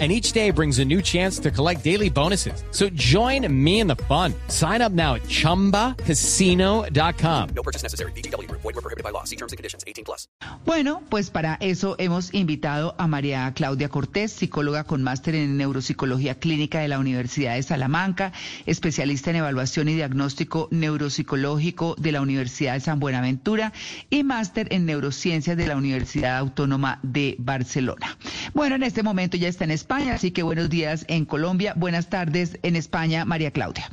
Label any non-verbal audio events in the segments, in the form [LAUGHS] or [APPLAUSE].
and each day brings a new chance to collect daily bonuses. So join me in the fun. Sign up now at ChumbaCasino.com. No purchase necessary. BGW. Void were prohibited by law. See terms and conditions. 18 plus. Bueno, pues para eso hemos invitado a María Claudia Cortés, psicóloga con máster en neuropsicología clínica de la Universidad de Salamanca, especialista en evaluación y diagnóstico neuropsicológico de la Universidad de San Buenaventura y máster en neurociencias de la Universidad Autónoma de Barcelona. Bueno, en este momento ya está en España, así que buenos días en Colombia, buenas tardes en España, María Claudia.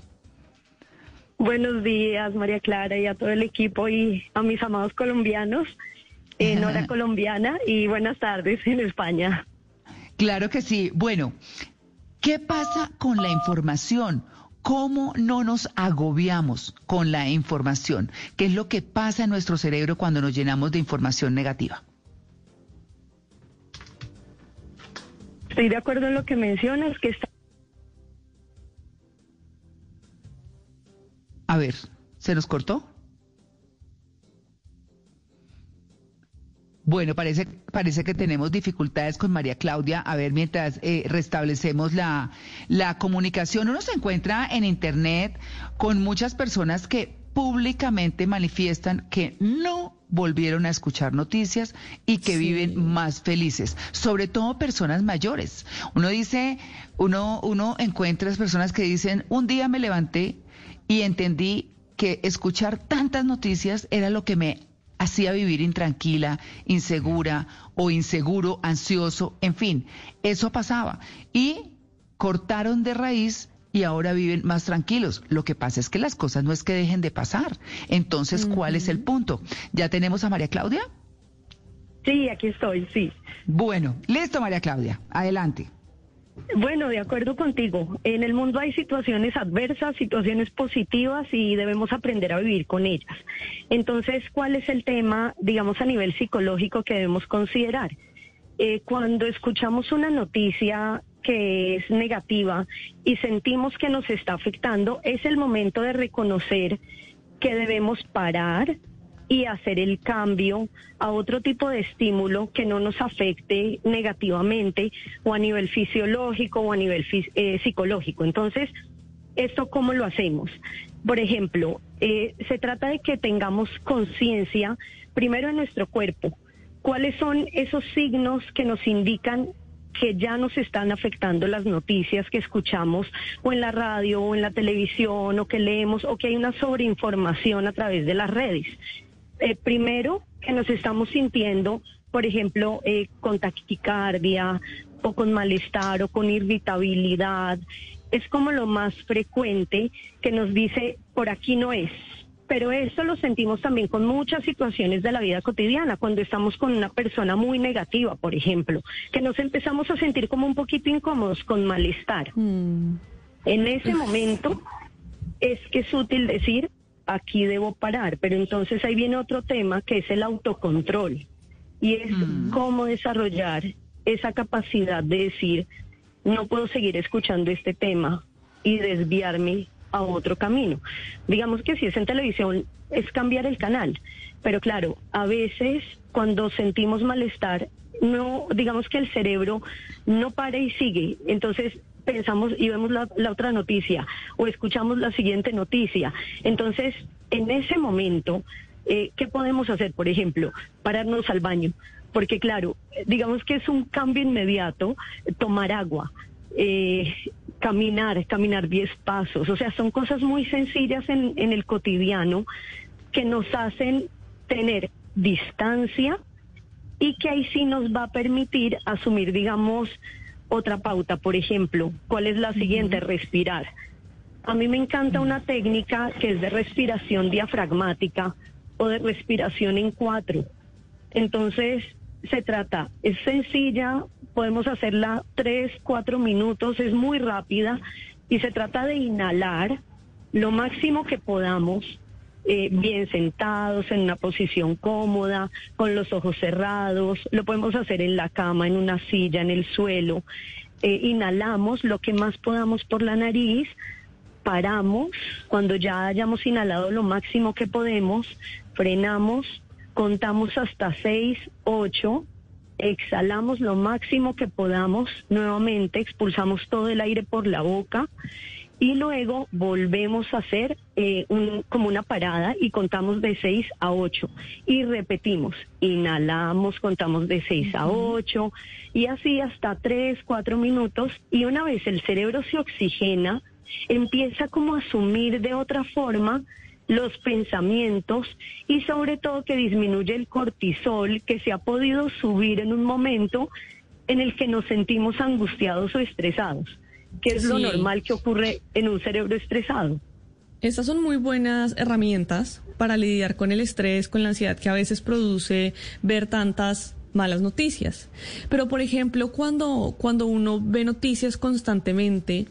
Buenos días, María Clara, y a todo el equipo y a mis amados colombianos en [LAUGHS] hora colombiana y buenas tardes en España. Claro que sí. Bueno, ¿qué pasa con la información? ¿Cómo no nos agobiamos con la información? ¿Qué es lo que pasa en nuestro cerebro cuando nos llenamos de información negativa? Estoy de acuerdo en lo que mencionas, que está... A ver, ¿se nos cortó? Bueno, parece, parece que tenemos dificultades con María Claudia. A ver, mientras eh, restablecemos la, la comunicación, uno se encuentra en Internet con muchas personas que públicamente manifiestan que no volvieron a escuchar noticias y que viven más felices, sobre todo personas mayores. Uno dice, uno, uno encuentra las personas que dicen, un día me levanté y entendí que escuchar tantas noticias era lo que me hacía vivir intranquila, insegura o inseguro, ansioso, en fin, eso pasaba. Y cortaron de raíz y ahora viven más tranquilos. Lo que pasa es que las cosas no es que dejen de pasar. Entonces, ¿cuál es el punto? ¿Ya tenemos a María Claudia? Sí, aquí estoy, sí. Bueno, listo, María Claudia. Adelante. Bueno, de acuerdo contigo. En el mundo hay situaciones adversas, situaciones positivas y debemos aprender a vivir con ellas. Entonces, ¿cuál es el tema, digamos, a nivel psicológico que debemos considerar? Eh, cuando escuchamos una noticia que es negativa y sentimos que nos está afectando, es el momento de reconocer que debemos parar y hacer el cambio a otro tipo de estímulo que no nos afecte negativamente o a nivel fisiológico o a nivel eh, psicológico. Entonces, ¿esto cómo lo hacemos? Por ejemplo, eh, se trata de que tengamos conciencia primero en nuestro cuerpo. ¿Cuáles son esos signos que nos indican que ya nos están afectando las noticias que escuchamos o en la radio o en la televisión o que leemos o que hay una sobreinformación a través de las redes. Eh, primero, que nos estamos sintiendo, por ejemplo, eh, con taquicardia o con malestar o con irritabilidad. Es como lo más frecuente que nos dice, por aquí no es pero eso lo sentimos también con muchas situaciones de la vida cotidiana, cuando estamos con una persona muy negativa, por ejemplo, que nos empezamos a sentir como un poquito incómodos, con malestar. Mm. En ese momento es que es útil decir, aquí debo parar, pero entonces ahí viene otro tema que es el autocontrol y es mm. cómo desarrollar esa capacidad de decir, no puedo seguir escuchando este tema y desviarme a otro camino. Digamos que si es en televisión, es cambiar el canal. Pero claro, a veces cuando sentimos malestar, no, digamos que el cerebro no para y sigue. Entonces pensamos y vemos la, otra noticia o escuchamos la siguiente noticia. Entonces, en ese momento, eh, ¿qué podemos hacer? Por ejemplo, pararnos al baño. Porque claro, digamos que es un cambio inmediato, tomar agua, eh, caminar, caminar 10 pasos. O sea, son cosas muy sencillas en, en el cotidiano que nos hacen tener distancia y que ahí sí nos va a permitir asumir, digamos, otra pauta. Por ejemplo, ¿cuál es la siguiente? Respirar. A mí me encanta una técnica que es de respiración diafragmática o de respiración en cuatro. Entonces, se trata, es sencilla, podemos hacerla tres, cuatro minutos, es muy rápida y se trata de inhalar lo máximo que podamos eh, bien sentados, en una posición cómoda, con los ojos cerrados. Lo podemos hacer en la cama, en una silla, en el suelo. Eh, inhalamos lo que más podamos por la nariz, paramos, cuando ya hayamos inhalado lo máximo que podemos, frenamos, contamos hasta 6, 8, exhalamos lo máximo que podamos, nuevamente expulsamos todo el aire por la boca y luego volvemos a hacer eh, un, como una parada y contamos de 6 a 8 y repetimos, inhalamos, contamos de 6 a 8 y así hasta 3, 4 minutos. Y una vez el cerebro se oxigena, empieza como a asumir de otra forma los pensamientos y sobre todo que disminuye el cortisol que se ha podido subir en un momento en el que nos sentimos angustiados o estresados, que es lo normal que ocurre en un cerebro estresado. Estas son muy buenas herramientas para lidiar con el estrés, con la ansiedad que a veces produce ver tantas malas noticias. Pero, por ejemplo, cuando, cuando uno ve noticias constantemente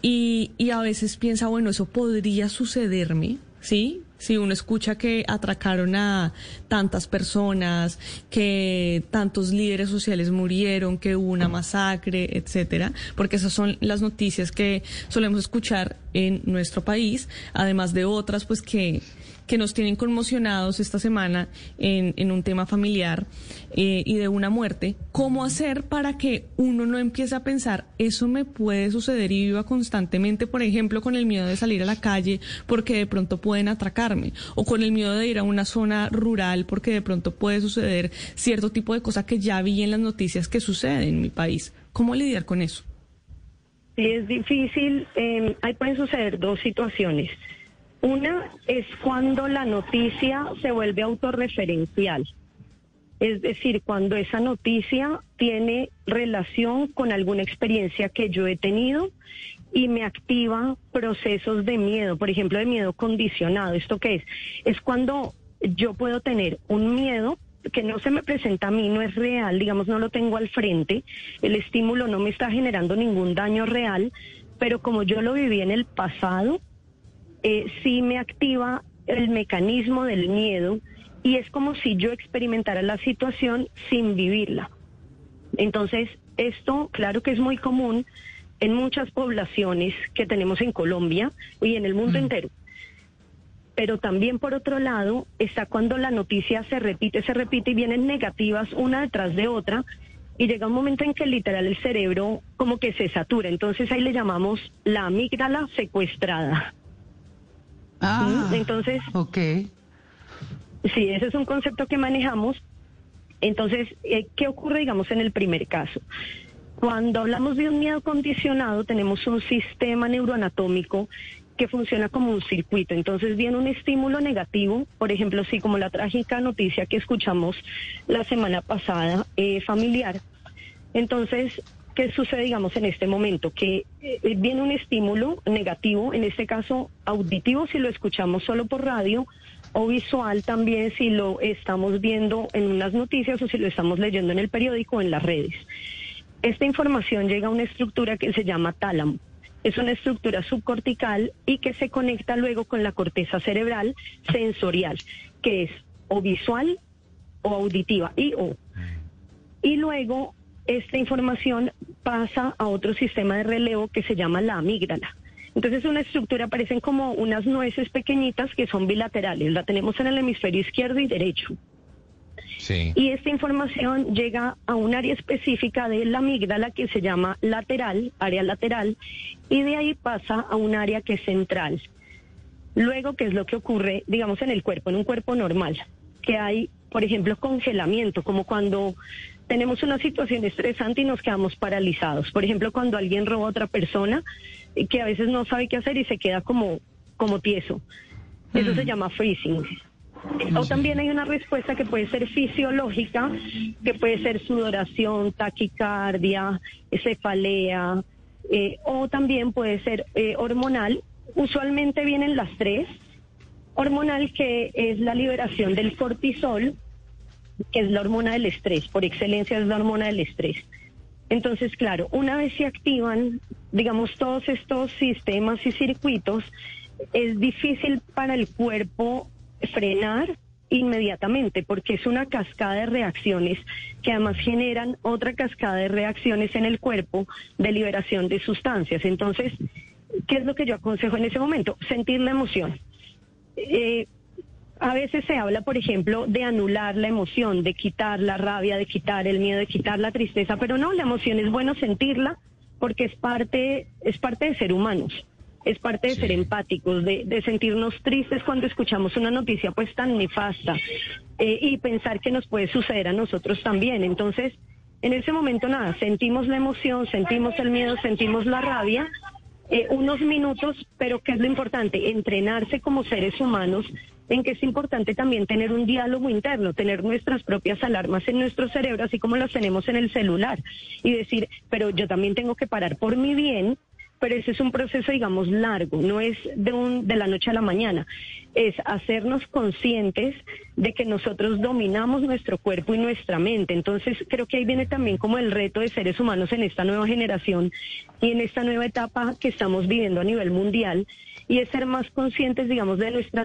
y, y a veces piensa, bueno, eso podría sucederme, ¿sí? Si uno escucha que atracaron a tantas personas, que tantos líderes sociales murieron, que hubo una masacre, etcétera, porque esas son las noticias que solemos escuchar en nuestro país, además de otras, pues que, que nos tienen conmocionados esta semana en, en un tema familiar eh, y de una muerte. ¿Cómo hacer para que uno no empiece a pensar, eso me puede suceder y viva constantemente, por ejemplo, con el miedo de salir a la calle porque de pronto pueden atracarme, o con el miedo de ir a una zona rural porque de pronto puede suceder cierto tipo de cosa que ya vi en las noticias que sucede en mi país? ¿Cómo lidiar con eso? Sí, es difícil. eh, ahí pueden suceder dos situaciones. Una es cuando la noticia se vuelve autorreferencial. Es decir, cuando esa noticia tiene relación con alguna experiencia que yo he tenido y me activa procesos de miedo, por ejemplo, de miedo condicionado. ¿Esto qué es? Es cuando yo puedo tener un miedo que no se me presenta a mí, no es real, digamos, no lo tengo al frente, el estímulo no me está generando ningún daño real, pero como yo lo viví en el pasado, eh, sí me activa el mecanismo del miedo y es como si yo experimentara la situación sin vivirla. Entonces, esto, claro que es muy común en muchas poblaciones que tenemos en Colombia y en el mundo entero. Pero también, por otro lado, está cuando la noticia se repite, se repite y vienen negativas una detrás de otra y llega un momento en que literal el cerebro como que se satura. Entonces ahí le llamamos la amígdala secuestrada. Ah, Entonces, ok. Sí, ese es un concepto que manejamos. Entonces, eh, ¿qué ocurre, digamos, en el primer caso? Cuando hablamos de un miedo condicionado, tenemos un sistema neuroanatómico que funciona como un circuito. Entonces viene un estímulo negativo, por ejemplo, sí, como la trágica noticia que escuchamos la semana pasada, eh, familiar. Entonces, ¿qué sucede, digamos, en este momento? Que eh, viene un estímulo negativo, en este caso auditivo si lo escuchamos solo por radio, o visual también si lo estamos viendo en unas noticias o si lo estamos leyendo en el periódico o en las redes. Esta información llega a una estructura que se llama tálamo. Es una estructura subcortical y que se conecta luego con la corteza cerebral sensorial, que es o visual o auditiva, y o. Y luego esta información pasa a otro sistema de relevo que se llama la amígdala. Entonces una estructura parecen como unas nueces pequeñitas que son bilaterales. La tenemos en el hemisferio izquierdo y derecho. Sí. Y esta información llega a un área específica de la amígdala que se llama lateral, área lateral, y de ahí pasa a un área que es central. Luego, ¿qué es lo que ocurre, digamos, en el cuerpo, en un cuerpo normal? Que hay, por ejemplo, congelamiento, como cuando tenemos una situación estresante y nos quedamos paralizados. Por ejemplo, cuando alguien roba a otra persona, eh, que a veces no sabe qué hacer y se queda como, como tieso. Eso se llama freezing. O también hay una respuesta que puede ser fisiológica, que puede ser sudoración, taquicardia, cefalea, eh, o también puede ser eh, hormonal. Usualmente vienen las tres. Hormonal, que es la liberación del cortisol, que es la hormona del estrés, por excelencia es la hormona del estrés. Entonces, claro, una vez se activan, digamos, todos estos sistemas y circuitos, es difícil para el cuerpo frenar inmediatamente porque es una cascada de reacciones que además generan otra cascada de reacciones en el cuerpo de liberación de sustancias. Entonces, ¿qué es lo que yo aconsejo en ese momento? Sentir la emoción. Eh, a veces se habla, por ejemplo, de anular la emoción, de quitar la rabia, de quitar el miedo, de quitar la tristeza, pero no, la emoción es bueno sentirla porque es parte, es parte de ser humanos es parte de ser empáticos, de, sentirnos tristes cuando escuchamos una noticia pues tan nefasta eh, y pensar que nos puede suceder a nosotros también. Entonces, en ese momento nada, sentimos la emoción, sentimos el miedo, sentimos la rabia, eh, unos minutos, pero ¿qué es lo importante? Entrenarse como seres humanos en que es importante también tener un diálogo interno, tener nuestras propias alarmas en nuestro cerebro, así como las tenemos en el celular, y decir, pero yo también tengo que parar por mi bien pero ese es un proceso, digamos, largo, no es de, un, de la noche a la mañana, es hacernos conscientes de que nosotros dominamos nuestro cuerpo y nuestra mente. Entonces, creo que ahí viene también como el reto de seres humanos en esta nueva generación y en esta nueva etapa que estamos viviendo a nivel mundial, y es ser más conscientes, digamos, de nuestra...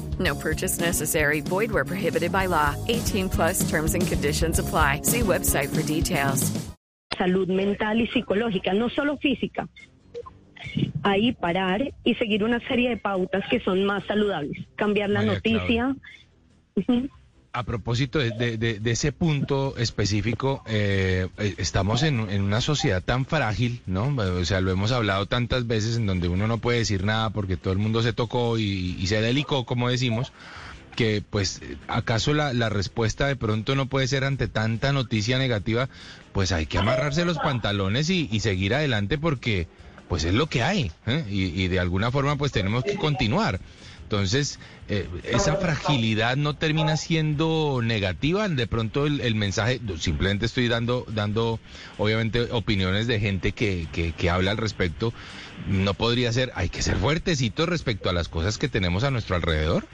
No purchase necessary. Void where prohibited by law. 18 plus terms and conditions apply. See website for details. Salud mental y psicológica, no solo física. ahí parar y seguir una serie de pautas que son más saludables. Cambiar la noticia. A propósito de, ese punto específico, eh, eh, estamos en, una sociedad tan frágil, ¿no? O sea, lo hemos hablado tantas veces en donde uno no puede decir nada porque todo el mundo se tocó y, se delicó, como decimos, que pues acaso la, respuesta de pronto no puede ser ante tanta noticia negativa, pues hay que amarrarse los pantalones y, y seguir adelante porque pues es lo que hay ¿eh? y, de alguna forma pues tenemos que continuar. Entonces, eh, esa fragilidad no termina siendo negativa. De pronto el, mensaje, simplemente estoy dando, dando obviamente opiniones de gente que, que, que, habla al respecto. No podría ser, hay que ser fuertecitos respecto a las cosas que tenemos a nuestro alrededor.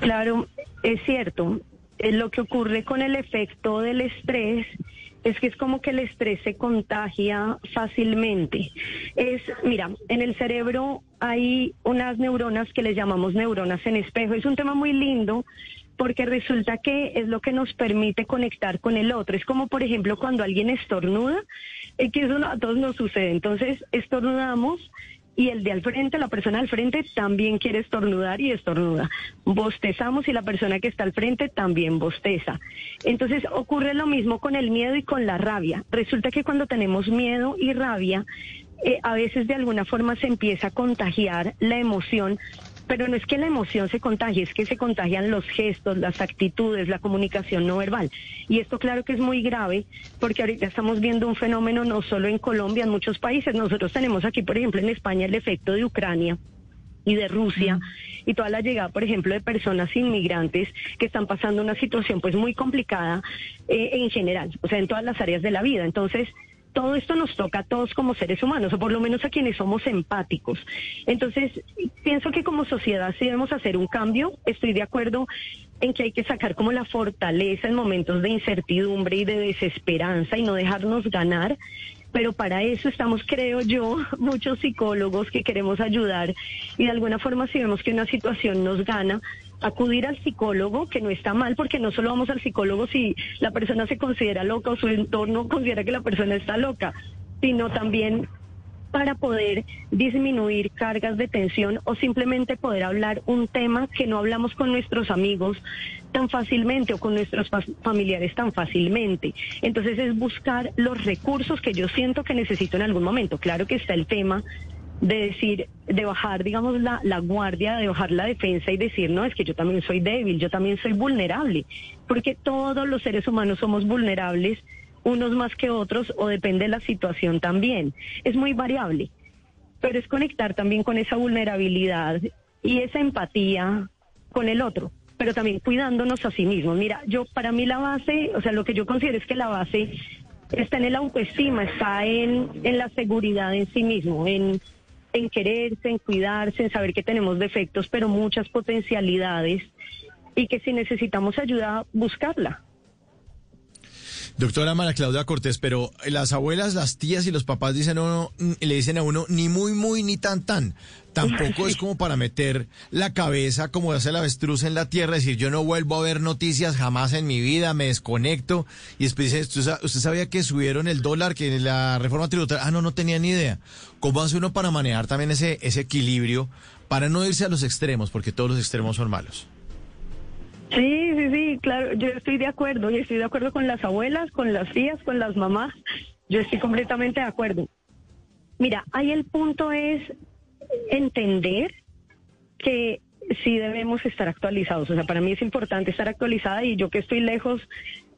Claro, es cierto. Eh, lo que ocurre con el efecto del estrés es que es como que el estrés se contagia fácilmente. Es, mira, en el cerebro hay unas neuronas que le llamamos neuronas en espejo. Es un tema muy lindo porque resulta que es lo que nos permite conectar con el otro. Es como, por ejemplo, cuando alguien estornuda, eh, que eso a todos nos sucede. Entonces, estornudamos y el de al frente, la persona al frente también quiere estornudar y estornuda. Bostezamos y la persona que está al frente también bosteza. Entonces ocurre lo mismo con el miedo y con la rabia. Resulta que cuando tenemos miedo y rabia, eh, a veces de alguna forma se empieza a contagiar la emoción pero no es que la emoción se contagie, es que se contagian los gestos, las actitudes, la comunicación no verbal. Y esto claro que es muy grave porque ahorita estamos viendo un fenómeno no solo en Colombia, en muchos países. Nosotros tenemos aquí, por ejemplo, en España el efecto de Ucrania y de Rusia y toda la llegada, por ejemplo, de personas inmigrantes que están pasando una situación pues muy complicada eh, en general, o sea, en todas las áreas de la vida. Entonces, todo esto nos toca a todos como seres humanos, o por lo menos a quienes somos empáticos. Entonces, pienso que como sociedad sí debemos hacer un cambio. Estoy de acuerdo en que hay que sacar como la fortaleza en momentos de incertidumbre y de desesperanza y no dejarnos ganar. Pero para eso estamos, creo yo, [LAUGHS] muchos psicólogos que queremos ayudar y de alguna forma si vemos que una situación nos gana, acudir al psicólogo, que no está mal, porque no solo vamos al psicólogo si la persona se considera loca o su entorno considera que la persona está loca, sino también para poder disminuir cargas de tensión o simplemente poder hablar un tema que no hablamos con nuestros amigos tan fácilmente o con nuestros familiares tan fácilmente. Entonces es buscar los recursos que yo siento que necesito en algún momento. Claro que está el tema de decir, de bajar, digamos, la, la guardia, de bajar la defensa y decir, no, es que yo también soy débil, yo también soy vulnerable, porque todos los seres humanos somos vulnerables, unos más que otros, o depende de la situación también. Es muy variable, pero es conectar también con esa vulnerabilidad y esa empatía con el otro, pero también cuidándonos a sí mismos. Mira, yo para mí la base, o sea, lo que yo considero es que la base está en el autoestima, está en, en la seguridad en sí mismo, en, en quererse, en cuidarse, en saber que tenemos defectos, pero muchas potencialidades y que si necesitamos ayuda, buscarla. Doctora Mara Claudia Cortés, pero las abuelas, las tías y los papás dicen uno, le dicen a uno ni muy muy ni tan tan. Tampoco es como para meter la cabeza como hace el avestruz en la tierra, decir yo no vuelvo a ver noticias jamás en mi vida, me desconecto y después dice, ¿usted, sa- usted sabía que subieron el dólar, que la reforma tributaria, ah no, no tenía ni idea. ¿Cómo hace uno para manejar también ese, ese equilibrio, para no irse a los extremos, porque todos los extremos son malos? Sí, sí, sí, claro, yo estoy de acuerdo y estoy de acuerdo con las abuelas, con las tías, con las mamás. Yo estoy completamente de acuerdo. Mira, ahí el punto es entender que sí debemos estar actualizados. O sea, para mí es importante estar actualizada y yo que estoy lejos,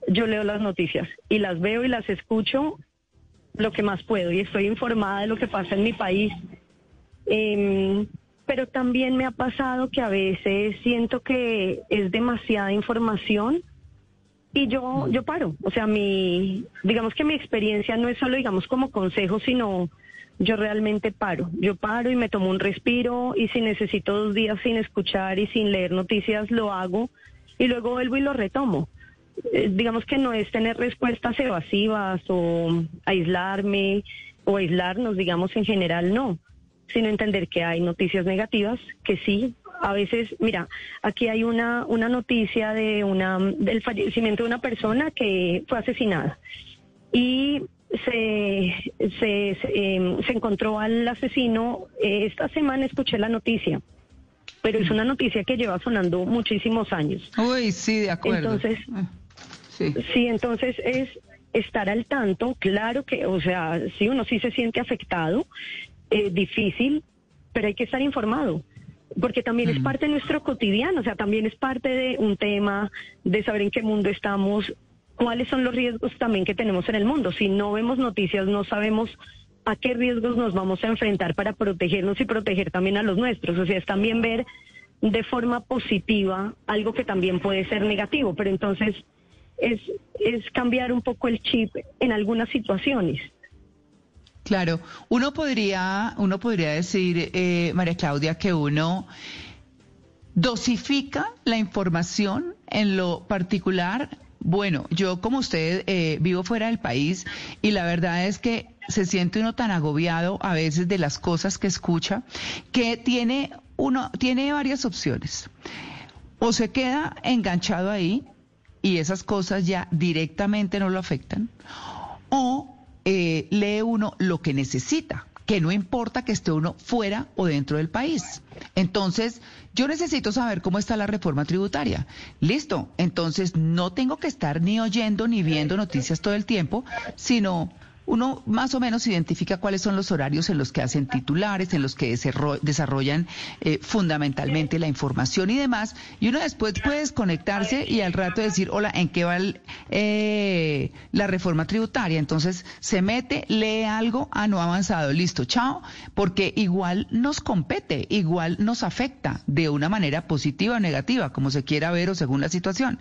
yo leo las noticias y las veo y las escucho lo que más puedo y estoy informada de lo que pasa en mi país. Em, pero también me ha pasado que a veces siento que es demasiada información y yo yo paro, o sea, mi digamos que mi experiencia no es solo digamos como consejo, sino yo realmente paro. Yo paro y me tomo un respiro y si necesito dos días sin escuchar y sin leer noticias lo hago y luego vuelvo y lo retomo. Eh, digamos que no es tener respuestas evasivas o aislarme o aislarnos, digamos en general, no, sino entender que hay noticias negativas, que sí, a veces, mira, aquí hay una, una noticia de una, del fallecimiento de una persona que fue asesinada y se, se, se, eh, se encontró al asesino, eh, esta semana escuché la noticia, pero es una noticia que lleva sonando muchísimos años. Uy, sí, de acuerdo. Entonces, Ah, sí. Sí, entonces es estar al tanto, claro que, o sea, sí, uno sí se siente afectado, eh, difícil, pero hay que estar informado, porque también es parte de nuestro cotidiano, o sea, también es parte de un tema de saber en qué mundo estamos, cuáles son los riesgos también que tenemos en el mundo. Si no vemos noticias, no sabemos a qué riesgos nos vamos a enfrentar para protegernos y proteger también a los nuestros. O sea, es también ver de forma positiva algo que también puede ser negativo, pero entonces es, es cambiar un poco el chip en algunas situaciones. Claro, uno podría, uno podría decir, eh, María Claudia, que uno dosifica la información en lo particular. Bueno, yo como usted eh, vivo fuera del país y la verdad es que se siente uno tan agobiado a veces de las cosas que escucha que tiene uno tiene varias opciones. O se queda enganchado ahí y esas cosas ya directamente no lo afectan, o lo que necesita, que no importa que esté uno fuera o dentro del país. Entonces, yo necesito saber cómo está la reforma tributaria. Listo, entonces no tengo que estar ni oyendo ni viendo noticias todo el tiempo, sino uno más o menos identifica cuáles son los horarios en los que hacen titulares, en los que desarro- desarrollan eh, fundamentalmente la información y demás, y uno después puede desconectarse y al rato decir, hola, ¿en qué va eh, la reforma tributaria? Entonces se mete, lee algo, ah, no ha avanzado, listo, chao, porque igual nos compete, igual nos afecta de una manera positiva o negativa, como se quiera ver o según la situación.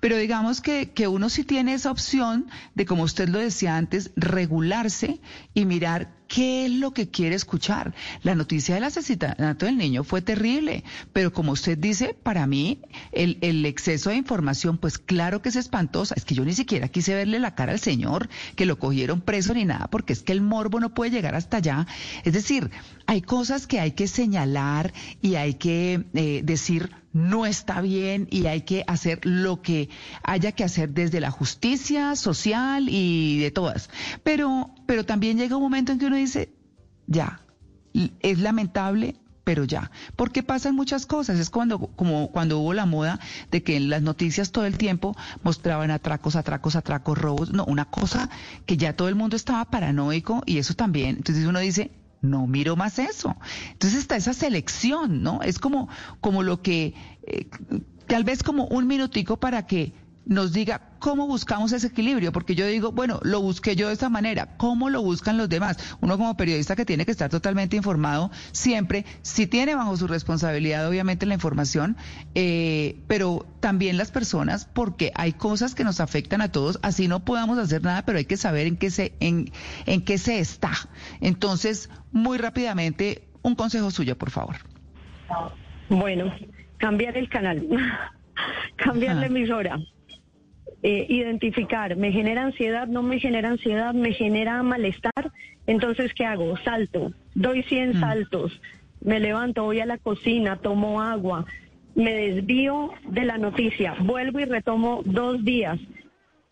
Pero digamos que, que uno sí tiene esa opción de, como usted lo decía antes, regularse y mirar qué es lo que quiere escuchar. La noticia del asesinato del niño fue terrible, pero como usted dice, para mí el, exceso de información, pues claro que es espantosa. Es que yo ni siquiera quise verle la cara al señor, que lo cogieron preso ni nada, porque es que el morbo no puede llegar hasta allá. Es decir, hay cosas que hay que señalar y hay que eh, decir no está bien y hay que hacer lo que haya que hacer desde la justicia social y de todas. Pero, pero también llega un momento en que uno dice, ya, es lamentable, pero ya, porque pasan muchas cosas. Es cuando, como cuando hubo la moda de que en las noticias todo el tiempo mostraban atracos, atracos, atracos, robos. No, una cosa que ya todo el mundo estaba paranoico y eso también. Entonces uno dice, no miro más eso. Entonces está esa selección, ¿no? Es como, como lo que, eh, tal vez como un minutico para que nos diga cómo buscamos ese equilibrio, porque yo digo, bueno, lo busqué yo de esta manera, ¿cómo lo buscan los demás? Uno como periodista que tiene que estar totalmente informado siempre, si tiene bajo su responsabilidad obviamente la información, eh, pero también las personas, porque hay cosas que nos afectan a todos, así no podamos hacer nada, pero hay que saber en qué se, en, en qué se está. Entonces, muy rápidamente, un consejo suyo, por favor. Bueno, cambiar el canal, [LAUGHS] cambiar la emisora. Eh, identificar, me genera ansiedad, no me genera ansiedad, me genera malestar, entonces ¿qué hago? Salto, doy 100 saltos, me levanto, voy a la cocina, tomo agua, me desvío de la noticia, vuelvo y retomo dos días,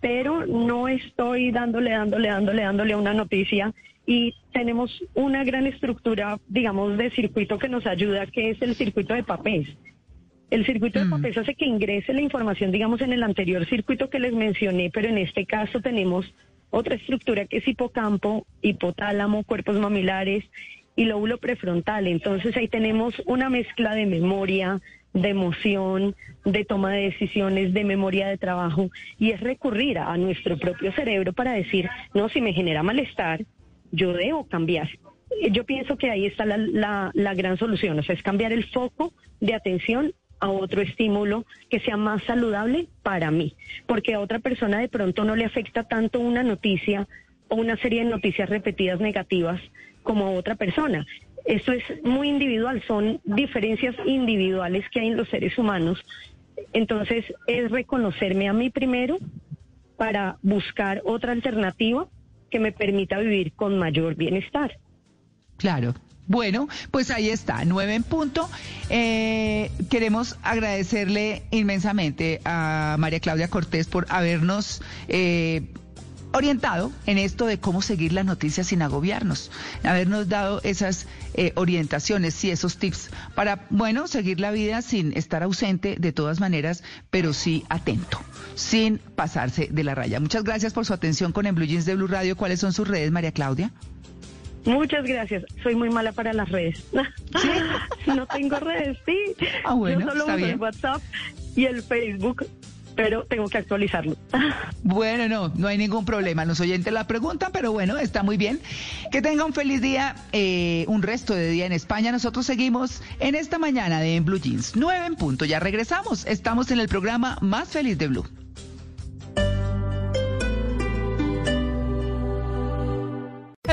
pero no estoy dándole, dándole, dándole, dándole a una noticia y tenemos una gran estructura, digamos, de circuito que nos ayuda, que es el circuito de papel. El circuito de papel hace que ingrese la información, digamos, en el anterior circuito que les mencioné, pero en este caso tenemos otra estructura que es hipocampo, hipotálamo, cuerpos mamilares y lóbulo prefrontal. Entonces ahí tenemos una mezcla de memoria, de emoción, de toma de decisiones, de memoria de trabajo, y es recurrir a nuestro propio cerebro para decir, no, si me genera malestar, yo debo cambiar. Yo pienso que ahí está la, la, la gran solución, o sea, es cambiar el foco de atención a otro estímulo que sea más saludable para mí, porque a otra persona de pronto no le afecta tanto una noticia o una serie de noticias repetidas negativas como a otra persona. Esto es muy individual, son diferencias individuales que hay en los seres humanos. Entonces es reconocerme a mí primero para buscar otra alternativa que me permita vivir con mayor bienestar. Claro. Bueno, pues ahí está, nueve en punto. Eh, queremos agradecerle inmensamente a María Claudia Cortés por habernos eh, orientado en esto de cómo seguir las noticias sin agobiarnos, habernos dado esas eh, orientaciones y esos tips para, bueno, seguir la vida sin estar ausente de todas maneras, pero sí atento, sin pasarse de la raya. Muchas gracias por su atención con En Blue Jeans de Blue Radio. ¿Cuáles son sus redes, María Claudia? Muchas gracias. Soy muy mala para las redes. [LAUGHS] no tengo redes, sí. Ah, bueno, Yo solo uso el. WhatsApp y el Facebook, pero tengo que actualizarlo. [LAUGHS] Bueno, no, no hay ningún problema. Los oyentes la preguntan, pero bueno, está muy bien. Que tenga un feliz día, eh, un resto de día en España. Nosotros seguimos en esta mañana de En Blue Jeans. 9 en punto, ya regresamos. Estamos en el programa más feliz de Blue.